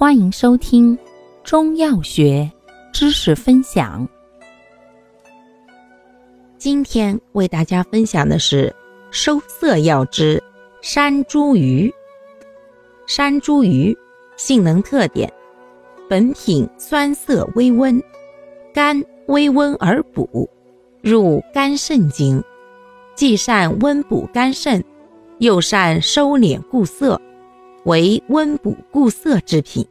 欢迎收听中药学知识分享。今天为大家分享的是收涩药之山茱萸。山茱萸性能特点：本品酸涩微温，甘微温而补，入肝肾经，既善温补肝肾，又善收敛固涩，为温补固涩之品。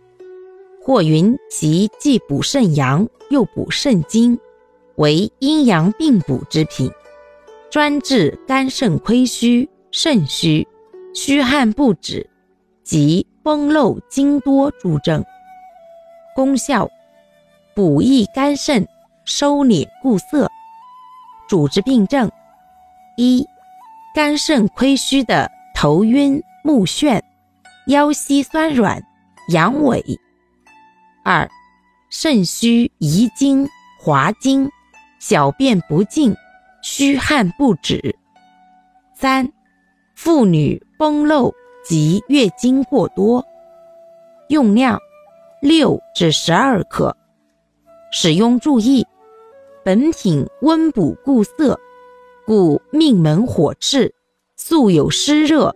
或云其既补肾阳，又补肾精。为阴阳并补之品，专治肝肾亏虚、肾虚、虚汗不止及风漏经多诸症。功效：补益肝肾，收敛固涩。主治病症：一、肝肾亏虚的头晕目眩、腰膝酸软、阳痿；二、肾虚遗精、滑精。小便不尽，虚汗不止。三、妇女崩漏及月经过多。用量六至十二克。使用注意：本品温补固涩，故命门火炽、素有湿热